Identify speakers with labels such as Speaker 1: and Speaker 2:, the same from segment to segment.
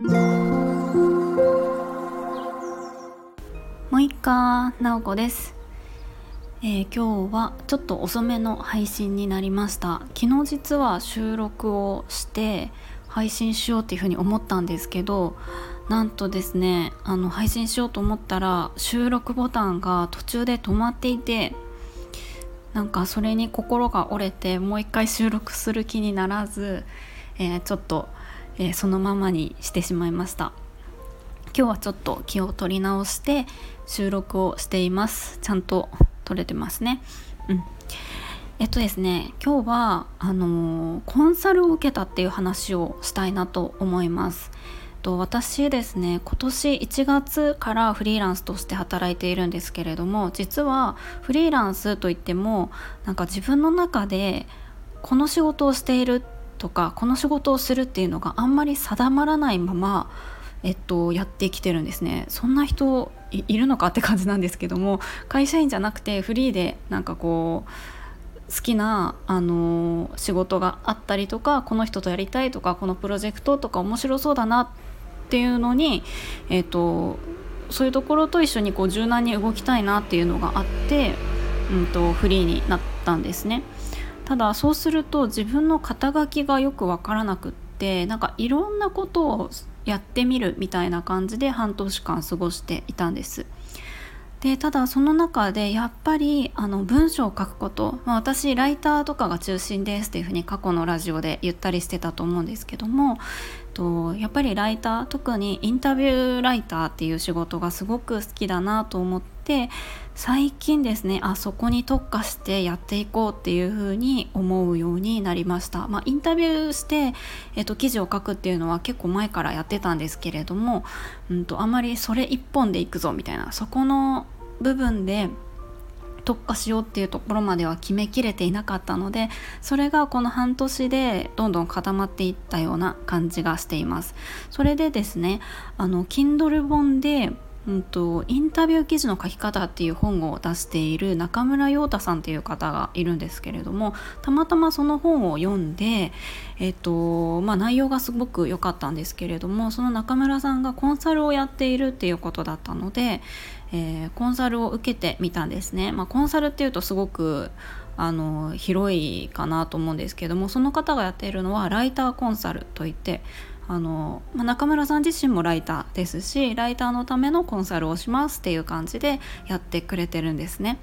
Speaker 1: もう一回なおこです、えー、今日はちょっと遅めの配信になりました。昨日実は収録をして配信しようっていうふうに思ったんですけどなんとですねあの配信しようと思ったら収録ボタンが途中で止まっていてなんかそれに心が折れてもう一回収録する気にならず、えー、ちょっと、えー、そのままにしてしまいました。今日はちょっと気を取り直して収録をしています。ちゃんと撮れてますね。うん。えっとですね今日はあのー、コンサルを受けたっていう話をしたいなと思います。と私ですね今年1月からフリーランスとして働いているんですけれども実はフリーランスといってもなんか自分の中でこの仕事をしているとかこの仕事をするっていうのがあんまり定まらないままえっと、やってきてるんですねそんな人いるのかって感じなんですけども会社員じゃなくてフリーでなんかこう好きな、あの仕事があったりとかこの人とやりたいとかこのプロジェクトとか面白そうだなっていうのに、えっと、そういうところと一緒にこう柔軟に動きたいなっていうのがあって、うんとフリーになったんですね。ただそうすると自分の肩書きがよく分からなくってなんかいろんなことをやってみるみたいな感じで半年間過ごしていたんです。でただその中でやっぱりあの文章を書くこと、まあ、私ライターとかが中心ですっていうふうに過去のラジオで言ったりしてたと思うんですけどもとやっぱりライター特にインタビューライターっていう仕事がすごく好きだなと思って最近ですねあそこに特化してやっていこうっていうふうに思うようになりました、まあ、インタビューして、えっと、記事を書くっていうのは結構前からやってたんですけれども、うんと、あまりそれ一本でいくぞみたいなそこの部分で特化しようっていうところまでは決めきれていなかったのでそれがこの半年でどんどん固まっていったような感じがしています。それでですねあの Kindle 本でうんと、インタビュー記事の書き方っていう本を出している中村陽太さんっていう方がいるんですけれどもたまたまその本を読んで、えっとまあ、内容がすごく良かったんですけれどもその中村さんがコンサルをやっているっていうことだったので、えー、コンサルを受けてみたんですね。まあ、コンサルっていうとすごくあの広いかなと思うんですけどもその方がやっているのはライターコンサルといってあの、まあ、中村さん自身もライターですしライターのためのコンサルをしますっていう感じでやってくれてるんですね。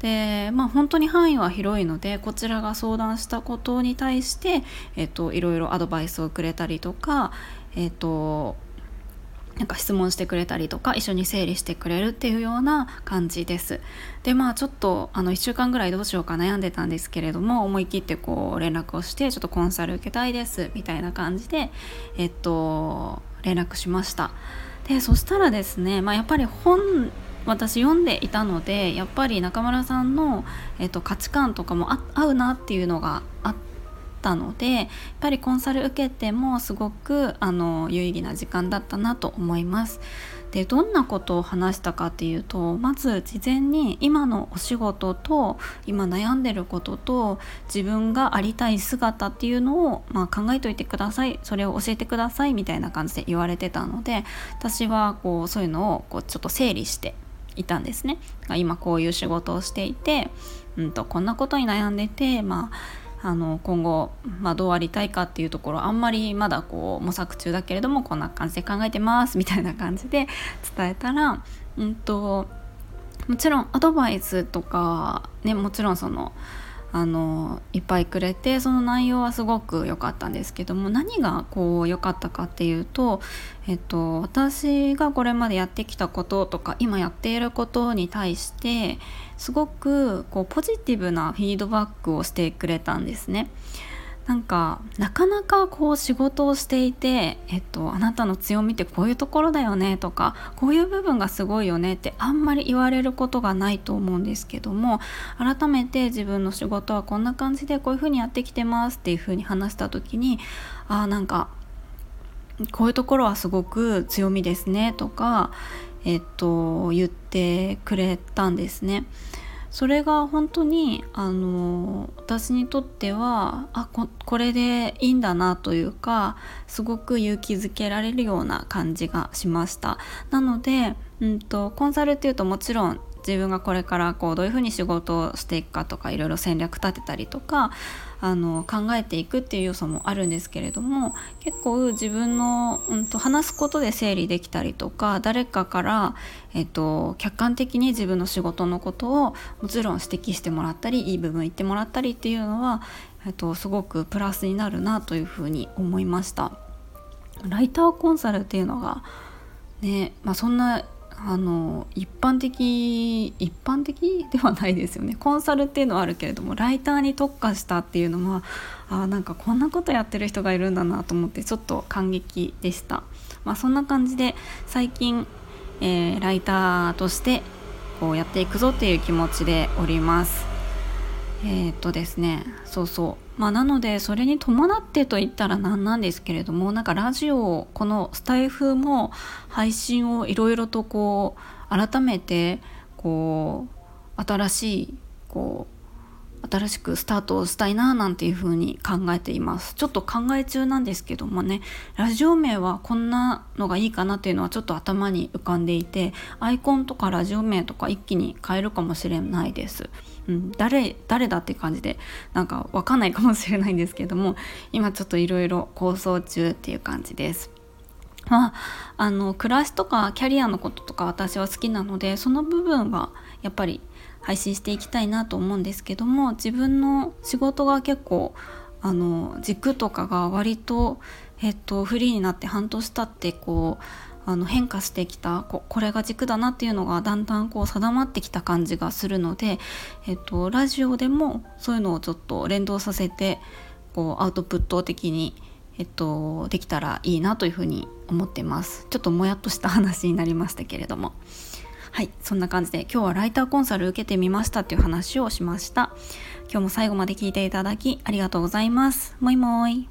Speaker 1: でまあ本当に範囲は広いのでこちらが相談したことに対して、えっと、いろいろアドバイスをくれたりとか、えっと、なんか質問してくれたりとか一緒に整理してくれるっていうような感じです。でまあちょっとあの1週間ぐらいどうしようか悩んでたんですけれども思い切ってこう連絡をしてちょっとコンサル受けたいですみたいな感じでえっと連絡しました。でそしたらですね、まあ、やっぱり本私読んでいたのでやっぱり中村さんの、えっと、価値観とかも合うなっていうのがあってったのでやっぱりコンサル受けてもすごくあの有意義な時間だったなと思います。でどんなことを話したかっていうとまず事前に今のお仕事と今悩んでることと自分がありたい姿っていうのを、まあ、考えといてくださいそれを教えてくださいみたいな感じで言われてたので私はこうそういうのをこうちょっと整理していたんですね。今こういう仕事をしていて、うんと、こんなことに悩んでて、まあ、あの今後、まあ、どうありたいかっていうところあんまりまだこう模索中だけれどもこんな感じで考えてますみたいな感じで伝えたら、うんと、もちろんアドバイスとかねもちろんそのあのいっぱいくれてその内容はすごく良かったんですけども何がこう良かったかっていうと、えっと、私がこれまでやってきたこととか今やっていることに対してすごくこうポジティブなフィードバックをしてくれたんですね。なんかなかなかこう仕事をしていて、えっと、あなたの強みってこういうところだよねとかこういう部分がすごいよねってあんまり言われることがないと思うんですけども改めて自分の仕事はこんな感じでこういうふうにやってきてますっていうふうに話した時にあなんかこういうところはすごく強みですねとか、えっと、言ってくれたんですね。それが本当にあの私にとってはあここれでいいんだなというかすごく勇気づけられるような感じがしました。なので、うんと、コンサルっていうともちろん自分がこれからこうどういうふうに仕事をしていくかとかいろいろ戦略立てたりとかあの考えていくっていう要素もあるんですけれども結構自分の、うんと、話すことで整理できたりとか誰かから、えっと、客観的に自分の仕事のことをもちろん指摘してもらったりいい部分言ってもらったりっていうのは、えっと、すごくプラスになるなというふうに思いました。ライターコンサルっていうのがね、まあ、そんなあの一般的一般的？ではないですよね。コンサルっていうのはあるけれどもライターに特化したっていうのはあなんかこんなことやってる人がいるんだなと思ってちょっと感激でした、まあ、そんな感じで最近、えー、ライターとしてこうやっていくぞっていう気持ちでおります。えー、っとですねそうそう。まあなのでそれに伴ってと言ったら何なんですけれどもなんかラジオこのスタイフも配信をいろいろとこう改めてこう新しいこう新しくスタートをしたいななんていうふうに考えています。ちょっと考え中なんですけどもねラジオ名はこんなのがいいかなっていうのはちょっと頭に浮かんでいてアイコンとかラジオ名とか一気に変えるかもしれないです、うん、誰誰だって感じでなんかわかんないかもしれないんですけども今ちょっといろいろ構想中っていう感じです。まあ、あの暮らしとかキャリアのこととか私は好きなのでその部分はやっぱり配信していきたいなと思うんですけども自分の仕事が結構あの軸とかが割と、えっと、フリーになって半年経ってこうあの変化してきたここれが軸だなっていうのがだんだんこう定まってきた感じがするので、えっと、ラジオでもそういうのをちょっと連動させてこうアウトプット的に、えっと、できたらいいなというふうに思ってます。ちょっともやっとした話になりましたけれども。はいそんな感じで今日はライターコンサル受けてみましたっていう話をしました。今日も最後まで聞いていただきありがとうございます。もいもい。